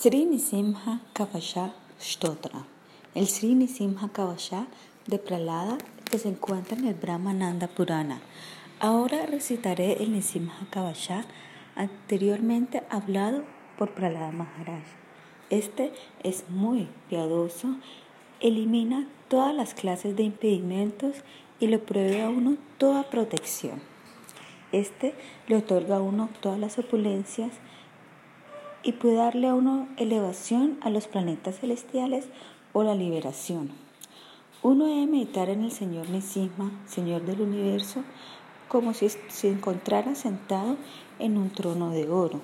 Sri Nisimha Kavasha Stotra. El Sri Nisimha Kavasha de Pralada que se encuentra en el Brahmananda Purana. Ahora recitaré el Nisimha Kavasha anteriormente hablado por Pralada Maharaj. Este es muy piadoso, elimina todas las clases de impedimentos y le provee a uno toda protección. Este le otorga a uno todas las opulencias y puede darle a uno elevación a los planetas celestiales o la liberación. Uno debe meditar en el Señor Nisima, Señor del universo, como si se encontrara sentado en un trono de oro.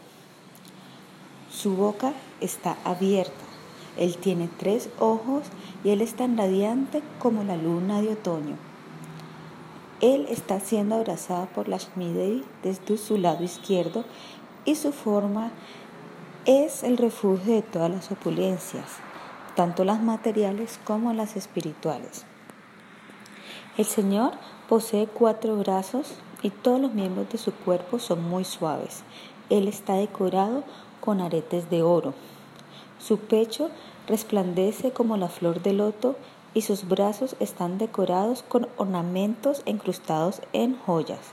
Su boca está abierta, él tiene tres ojos y él es tan radiante como la luna de otoño. Él está siendo abrazado por Lashmi Devi desde su lado izquierdo y su forma es el refugio de todas las opulencias, tanto las materiales como las espirituales. El Señor posee cuatro brazos y todos los miembros de su cuerpo son muy suaves. Él está decorado con aretes de oro. Su pecho resplandece como la flor de loto y sus brazos están decorados con ornamentos incrustados en joyas.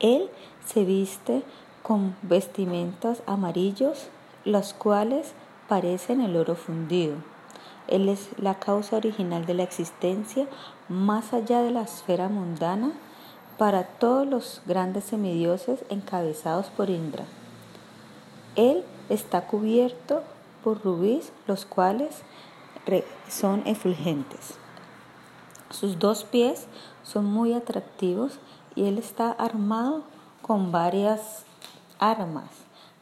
Él se viste con vestimentas amarillos, los cuales parecen el oro fundido. Él es la causa original de la existencia más allá de la esfera mundana para todos los grandes semidioses encabezados por Indra. Él está cubierto por rubíes, los cuales son efulgentes. Sus dos pies son muy atractivos y él está armado con varias armas,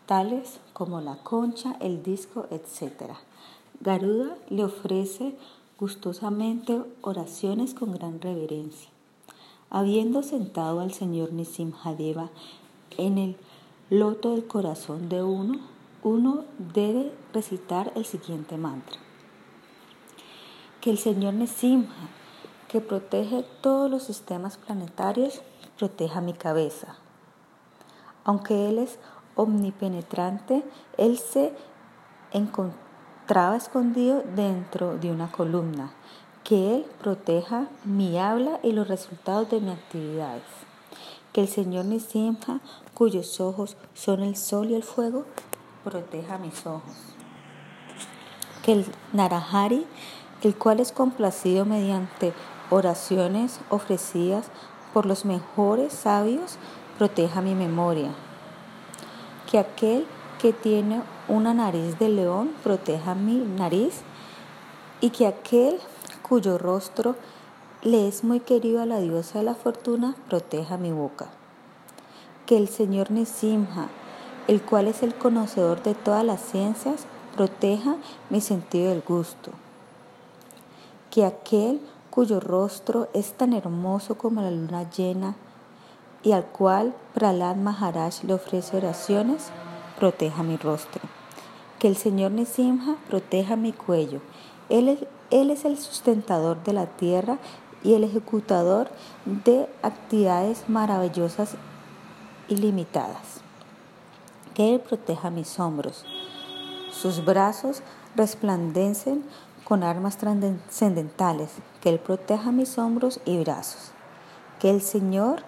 tales como la concha, el disco, etc. Garuda le ofrece gustosamente oraciones con gran reverencia. Habiendo sentado al señor Nisimhadeva en el loto del corazón de uno, uno debe recitar el siguiente mantra. Que el señor Nisimha, que protege todos los sistemas planetarios, proteja mi cabeza aunque Él es omnipenetrante, Él se encontraba escondido dentro de una columna. Que Él proteja mi habla y los resultados de mis actividades. Que el Señor Nisimha, cuyos ojos son el sol y el fuego, proteja mis ojos. Que el Narahari, el cual es complacido mediante oraciones ofrecidas por los mejores sabios, proteja mi memoria. Que aquel que tiene una nariz de león proteja mi nariz y que aquel cuyo rostro le es muy querido a la diosa de la fortuna proteja mi boca. Que el Señor Nisimha, el cual es el conocedor de todas las ciencias, proteja mi sentido del gusto. Que aquel cuyo rostro es tan hermoso como la luna llena y al cual Prahlad Maharaj le ofrece oraciones, proteja mi rostro. Que el Señor Nisimha proteja mi cuello. Él es, él es el sustentador de la tierra y el ejecutador de actividades maravillosas y limitadas. Que Él proteja mis hombros. Sus brazos resplandecen con armas trascendentales. Que Él proteja mis hombros y brazos. Que el Señor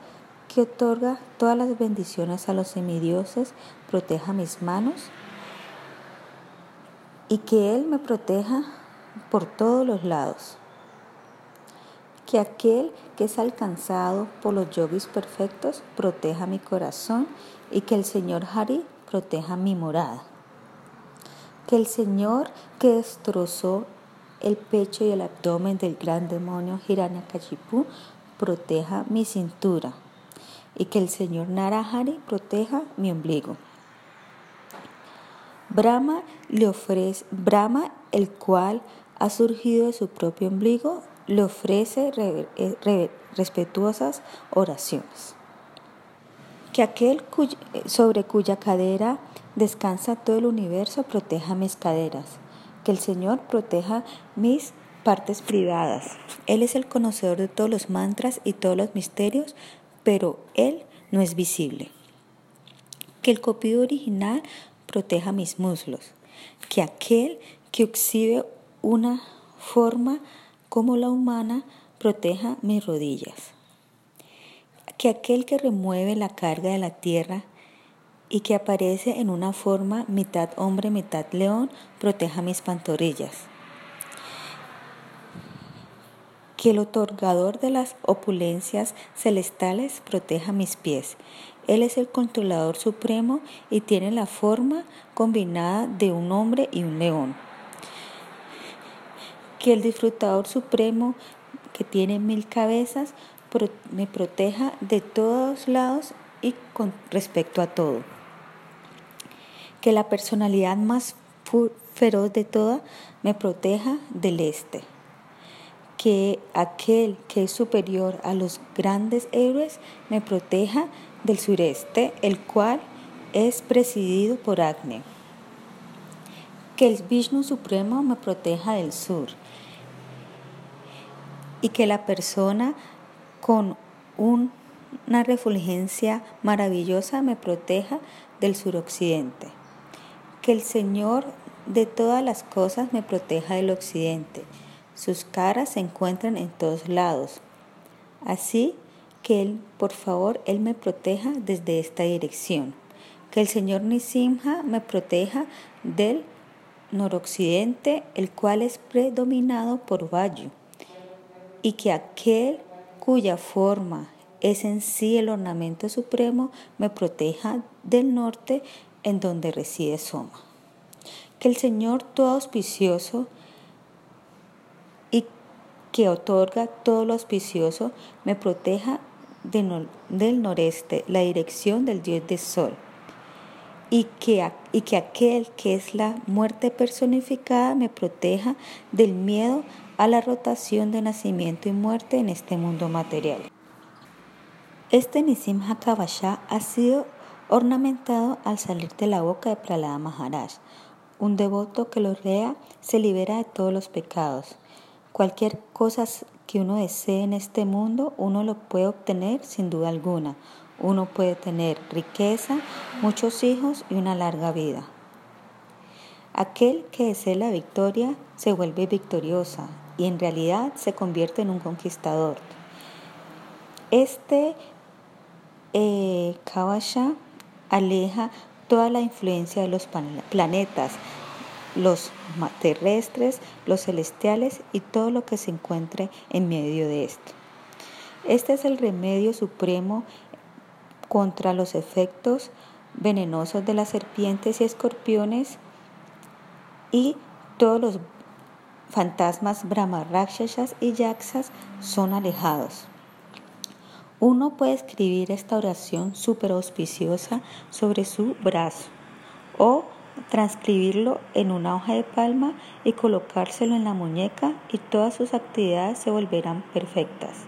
que otorga todas las bendiciones a los semidioses, proteja mis manos y que Él me proteja por todos los lados. Que aquel que es alcanzado por los yogis perfectos proteja mi corazón y que el Señor Hari proteja mi morada. Que el Señor que destrozó el pecho y el abdomen del gran demonio Hiranyakashipu proteja mi cintura y que el Señor Narahari proteja mi ombligo. Brahma le ofrece, Brahma, el cual ha surgido de su propio ombligo, le ofrece eh, respetuosas oraciones. Que aquel sobre cuya cadera descansa todo el universo proteja mis caderas. Que el Señor proteja mis partes privadas. Él es el conocedor de todos los mantras y todos los misterios pero él no es visible. Que el copido original proteja mis muslos, que aquel que exhibe una forma como la humana proteja mis rodillas, que aquel que remueve la carga de la tierra y que aparece en una forma mitad hombre, mitad león, proteja mis pantorrillas. Que el otorgador de las opulencias celestiales proteja mis pies. Él es el controlador supremo y tiene la forma combinada de un hombre y un león. Que el disfrutador supremo que tiene mil cabezas me proteja de todos lados y con respecto a todo que la personalidad más feroz de toda me proteja del este, que aquel que es superior a los grandes héroes me proteja del sureste, el cual es presidido por Agni, que el Vishnu Supremo me proteja del sur y que la persona con una refulgencia maravillosa me proteja del suroccidente. Que el Señor de todas las cosas me proteja del occidente. Sus caras se encuentran en todos lados. Así que Él, por favor, Él me proteja desde esta dirección. Que el Señor Nisimha me proteja del noroccidente, el cual es predominado por Vayu. Y que aquel cuya forma es en sí el ornamento supremo me proteja del norte, en donde reside Soma. Que el Señor todo auspicioso y que otorga todo lo auspicioso me proteja del noreste, la dirección del Dios del Sol. Y que, y que aquel que es la muerte personificada me proteja del miedo a la rotación de nacimiento y muerte en este mundo material. Este Nisim Hakavasha ha sido ornamentado al salir de la boca de Pralada Maharaj. Un devoto que lo lea se libera de todos los pecados. Cualquier cosa que uno desee en este mundo, uno lo puede obtener sin duda alguna. Uno puede tener riqueza, muchos hijos y una larga vida. Aquel que desee la victoria se vuelve victoriosa y en realidad se convierte en un conquistador. Este eh, Kavasha aleja toda la influencia de los planetas, los terrestres, los celestiales y todo lo que se encuentre en medio de esto. Este es el remedio supremo contra los efectos venenosos de las serpientes y escorpiones y todos los fantasmas Brahma y Yaksas son alejados. Uno puede escribir esta oración súper auspiciosa sobre su brazo o transcribirlo en una hoja de palma y colocárselo en la muñeca y todas sus actividades se volverán perfectas.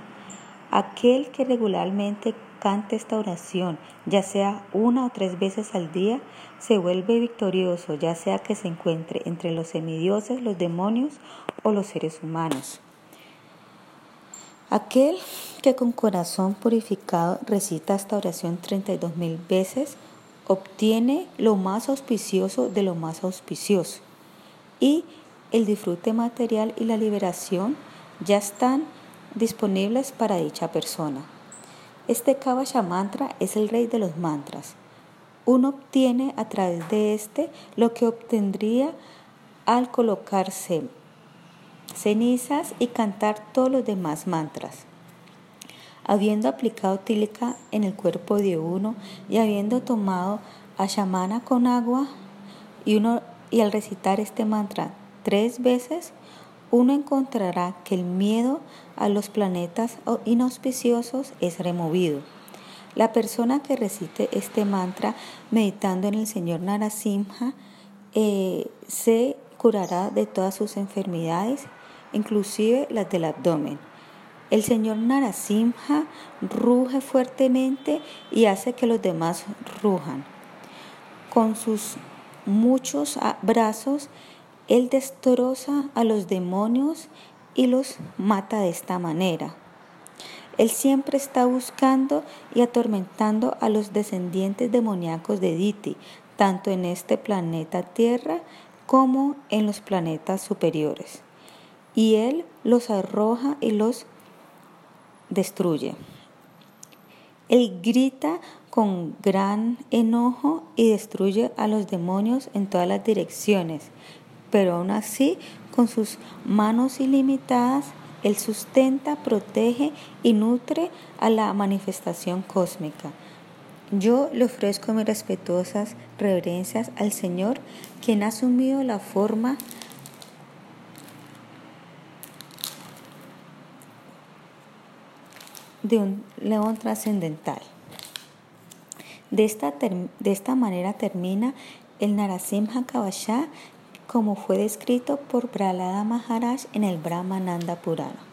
Aquel que regularmente cante esta oración, ya sea una o tres veces al día, se vuelve victorioso, ya sea que se encuentre entre los semidioses, los demonios o los seres humanos. Aquel que con corazón purificado recita esta oración 32 mil veces, obtiene lo más auspicioso de lo más auspicioso. Y el disfrute material y la liberación ya están disponibles para dicha persona. Este Kavasha mantra es el rey de los mantras. Uno obtiene a través de este lo que obtendría al colocarse cenizas y cantar todos los demás mantras. Habiendo aplicado tílica en el cuerpo de uno y habiendo tomado a shamana con agua y, uno, y al recitar este mantra tres veces, uno encontrará que el miedo a los planetas inauspiciosos es removido. La persona que recite este mantra meditando en el Señor Narasimha eh, se curará de todas sus enfermedades inclusive las del abdomen. El señor Narasimha ruge fuertemente y hace que los demás rujan. Con sus muchos brazos, él destroza a los demonios y los mata de esta manera. Él siempre está buscando y atormentando a los descendientes demoníacos de Diti, tanto en este planeta Tierra como en los planetas superiores. Y Él los arroja y los destruye. Él grita con gran enojo y destruye a los demonios en todas las direcciones, pero aún así, con sus manos ilimitadas, Él sustenta, protege y nutre a la manifestación cósmica. Yo le ofrezco mis respetuosas reverencias al Señor, quien ha asumido la forma de un león trascendental. De esta, de esta manera termina el Narasimha Kavasha como fue descrito por Prahlada Maharaj en el Brahmananda Purana.